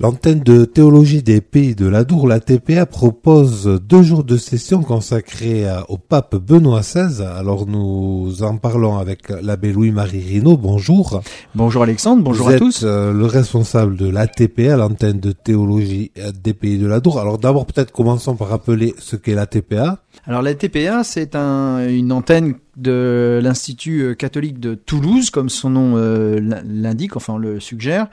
L'antenne de théologie des pays de l'Adour, la TPA, propose deux jours de session consacrés au pape Benoît XVI. Alors nous en parlons avec l'abbé Louis-Marie Rino. Bonjour. Bonjour Alexandre, bonjour à tous. Euh, le responsable de la TPA, l'antenne de théologie des pays de l'Adour. Alors d'abord peut-être commençons par rappeler ce qu'est la TPA. Alors la TPA, c'est un, une antenne de l'Institut catholique de Toulouse, comme son nom euh, l'indique, enfin le suggère,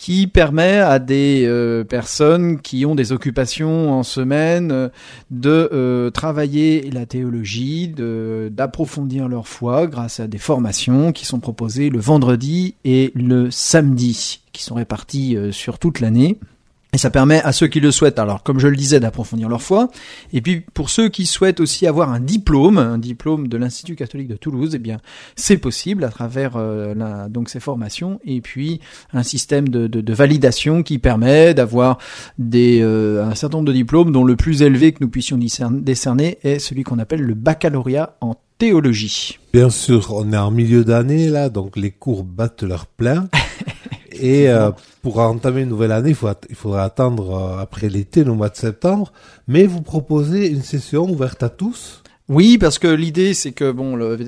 qui permet à des euh, personnes qui ont des occupations en semaine euh, de euh, travailler la théologie, d'approfondir leur foi grâce à des formations qui sont proposées le vendredi et le samedi, qui sont réparties sur toute l'année. Et ça permet à ceux qui le souhaitent, alors comme je le disais, d'approfondir leur foi. Et puis pour ceux qui souhaitent aussi avoir un diplôme, un diplôme de l'Institut catholique de Toulouse, eh bien c'est possible à travers euh, la, donc ces formations et puis un système de, de, de validation qui permet d'avoir des euh, un certain nombre de diplômes dont le plus élevé que nous puissions décerner est celui qu'on appelle le baccalauréat en théologie. Bien sûr, on est en milieu d'année là, donc les cours battent leur plein. Et euh, pour entamer une nouvelle année, il, faut il faudra attendre euh, après l'été, le mois de septembre. Mais vous proposez une session ouverte à tous? Oui, parce que l'idée, c'est que, bon, le,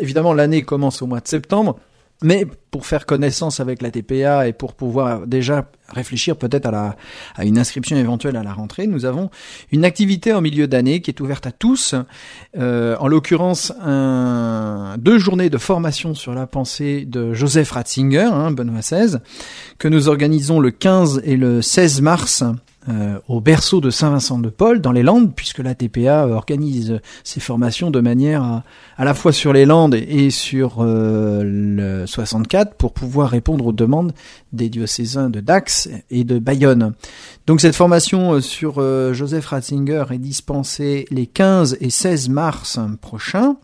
évidemment, l'année commence au mois de septembre. Mais pour faire connaissance avec la TPA et pour pouvoir déjà réfléchir peut-être à, à une inscription éventuelle à la rentrée, nous avons une activité en milieu d'année qui est ouverte à tous. Euh, en l'occurrence, un, deux journées de formation sur la pensée de Joseph Ratzinger, hein, Benoît XVI, que nous organisons le 15 et le 16 mars euh, au berceau de Saint-Vincent de Paul dans les Landes, puisque la TPA organise ses formations de manière à, à la fois sur les Landes et sur euh, le 64 pour pouvoir répondre aux demandes des diocésains de Dax et de Bayonne. Donc cette formation euh, sur Joseph Ratzinger est dispensée les 15 et 16 mars prochains.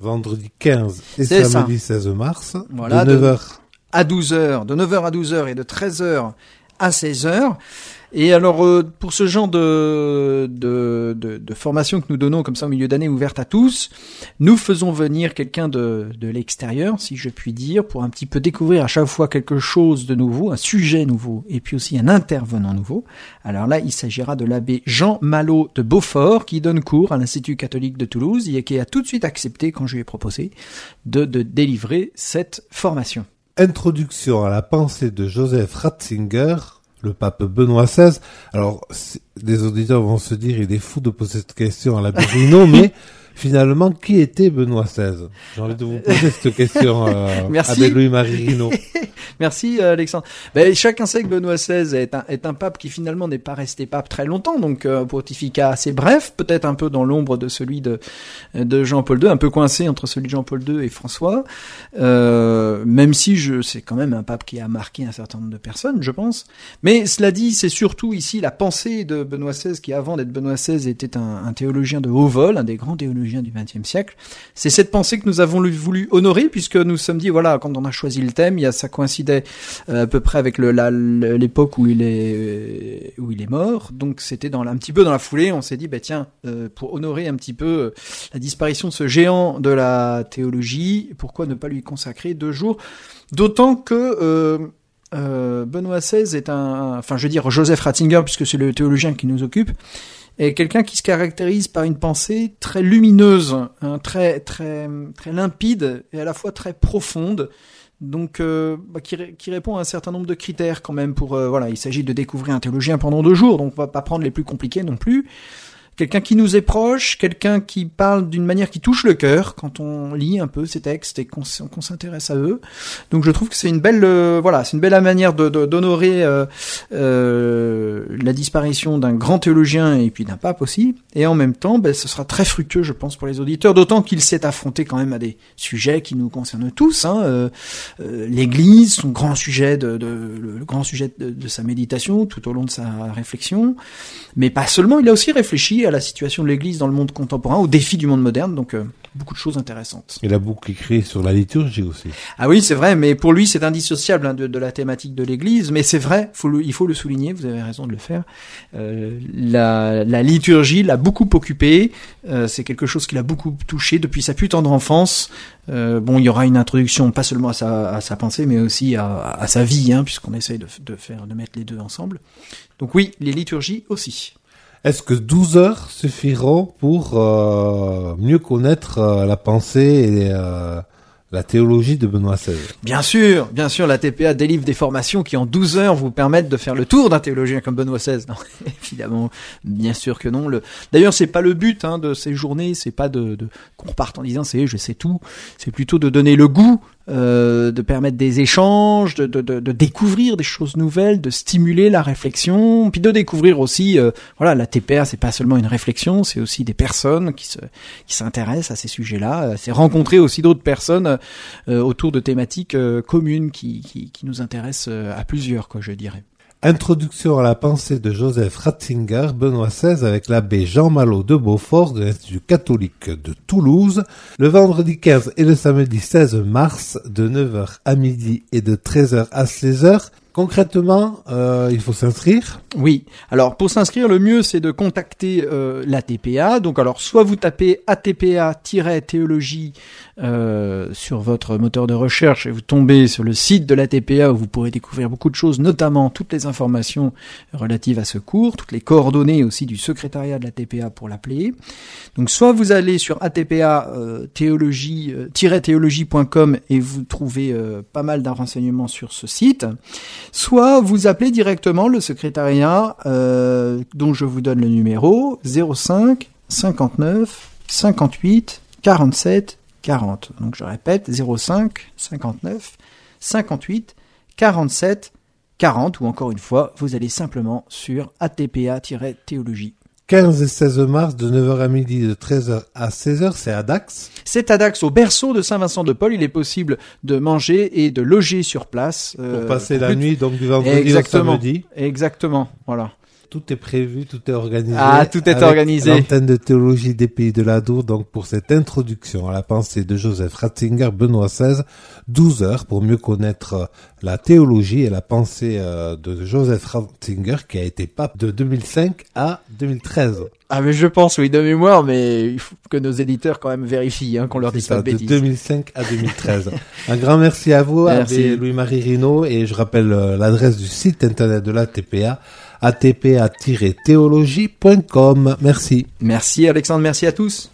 Vendredi 15 et samedi 16 mars, voilà, de 9h à 12h, de 9h à 12h et de 13h à 16h. Et alors, euh, pour ce genre de, de, de, de, formation que nous donnons comme ça au milieu d'année ouverte à tous, nous faisons venir quelqu'un de, de l'extérieur, si je puis dire, pour un petit peu découvrir à chaque fois quelque chose de nouveau, un sujet nouveau, et puis aussi un intervenant nouveau. Alors là, il s'agira de l'abbé Jean Malot de Beaufort, qui donne cours à l'Institut catholique de Toulouse, et qui a tout de suite accepté, quand je lui ai proposé, de, de délivrer cette formation. Introduction à la pensée de Joseph Ratzinger, le pape Benoît XVI. Alors, des auditeurs vont se dire, il est fou de poser cette question à la Bruno, mais finalement, qui était Benoît XVI J'ai envie de vous poser cette question euh, Merci. à Louis-Marie Rino. Merci euh, Alexandre. Ben, chacun sait que Benoît XVI est un, est un pape qui finalement n'est pas resté pape très longtemps, donc euh, pontificat assez bref, peut-être un peu dans l'ombre de celui de, de Jean-Paul II, un peu coincé entre celui de Jean-Paul II et François, euh, même si je c'est quand même un pape qui a marqué un certain nombre de personnes, je pense. Mais cela dit, c'est surtout ici la pensée de Benoît XVI, qui avant d'être Benoît XVI était un, un théologien de haut vol, un des grands théologiens du XXe siècle. C'est cette pensée que nous avons voulu honorer puisque nous sommes dit voilà quand on a choisi le thème, il a, ça coïncidait euh, à peu près avec l'époque où il est euh, où il est mort. Donc c'était un petit peu dans la foulée, on s'est dit bah tiens euh, pour honorer un petit peu la disparition de ce géant de la théologie, pourquoi ne pas lui consacrer deux jours? D'autant que Benoît XVI est un, enfin je veux dire Joseph Ratzinger puisque c'est le théologien qui nous occupe, est quelqu'un qui se caractérise par une pensée très lumineuse, hein, très très très limpide et à la fois très profonde. Donc, euh, bah, qui, qui, répond à un certain nombre de critères quand même pour euh, voilà. Il s'agit de découvrir un théologien pendant deux jours, donc on va pas prendre les plus compliqués non plus quelqu'un qui nous est proche, quelqu'un qui parle d'une manière qui touche le cœur quand on lit un peu ces textes et qu'on s'intéresse à eux. Donc je trouve que c'est une belle, euh, voilà, c'est une belle manière d'honorer euh, euh, la disparition d'un grand théologien et puis d'un pape aussi. Et en même temps, ben, ce sera très fructueux, je pense, pour les auditeurs, d'autant qu'il s'est affronté quand même à des sujets qui nous concernent tous. Hein, euh, L'Église, son grand sujet de, le grand sujet de sa méditation tout au long de sa réflexion, mais pas seulement. Il a aussi réfléchi à la situation de l'Église dans le monde contemporain, aux défis du monde moderne. Donc euh, beaucoup de choses intéressantes. Il a beaucoup écrit sur la liturgie aussi. Ah oui, c'est vrai, mais pour lui, c'est indissociable hein, de, de, la thématique de l'Église. Mais c'est vrai, faut le, il faut le souligner, vous avez raison de le faire. Euh, la, la, liturgie l'a beaucoup occupé. Euh, c'est quelque chose qui l'a beaucoup touché depuis sa plus tendre enfance. Euh, bon, il y aura une introduction pas seulement à sa, à sa pensée, mais aussi à, à sa vie, hein, puisqu'on essaye de, de, faire, de mettre les deux ensemble. Donc oui, les liturgies aussi. Est-ce que 12 heures suffiront pour euh, mieux connaître euh, la pensée et euh, la théologie de Benoît XVI Bien sûr, bien sûr, la TPA délivre des formations qui en 12 heures vous permettent de faire le tour d'un théologien comme Benoît XVI. Non, évidemment, bien sûr que non. Le... D'ailleurs, c'est pas le but hein, de ces journées, c'est pas de, de... qu'on reparte en disant c'est je sais tout, c'est plutôt de donner le goût euh, de permettre des échanges, de, de, de, découvrir des choses nouvelles, de stimuler la réflexion, puis de découvrir aussi, euh, voilà, la TPA, c'est pas seulement une réflexion, c'est aussi des personnes qui se qui s'intéressent à ces sujets-là. Euh, c'est rencontrer aussi d'autres personnes euh, autour de thématiques euh, communes qui, qui, qui nous intéressent à plusieurs, quoi, je dirais. Introduction à la pensée de Joseph Ratzinger, Benoît XVI avec l'abbé Jean Malot de Beaufort de l'Institut catholique de Toulouse, le vendredi 15 et le samedi 16 mars de 9h à midi et de 13h à 16h. Concrètement, euh, il faut s'inscrire. Oui. Alors pour s'inscrire, le mieux c'est de contacter euh, l'ATPA. Donc alors soit vous tapez ATPA-théologie euh, sur votre moteur de recherche et vous tombez sur le site de l'ATPA où vous pourrez découvrir beaucoup de choses, notamment toutes les informations relatives à ce cours, toutes les coordonnées aussi du secrétariat de l'ATPA pour l'appeler. Donc soit vous allez sur ATPA euh, théologie théologie.com et vous trouvez euh, pas mal de renseignements sur ce site soit vous appelez directement le secrétariat euh, dont je vous donne le numéro 05 59 58 47 40. Donc je répète 05 59 58 47 40 ou encore une fois vous allez simplement sur atpa-théologie 15 et 16 mars de 9h à midi, de 13h à 16h, c'est à Dax. C'est à Dax, au berceau de Saint-Vincent de Paul. Il est possible de manger et de loger sur place. Euh, pour passer la nuit, donc du vendredi au samedi. Exactement, voilà. Tout est prévu, tout est organisé. Ah, tout est organisé. L'antenne de théologie des pays de l'Adour, donc pour cette introduction à la pensée de Joseph Ratzinger, Benoît XVI, 12 heures pour mieux connaître la théologie et la pensée euh, de Joseph Ratzinger, qui a été pape de 2005 à 2013. Ah mais je pense oui de mémoire mais il faut que nos éditeurs quand même vérifient hein, qu'on leur dise pas de bêtises. De 2005 à 2013. Un grand merci à vous, merci. Louis-Marie Rino et je rappelle euh, l'adresse du site internet de la TPA atpa-théologie.com. Merci. Merci Alexandre, merci à tous.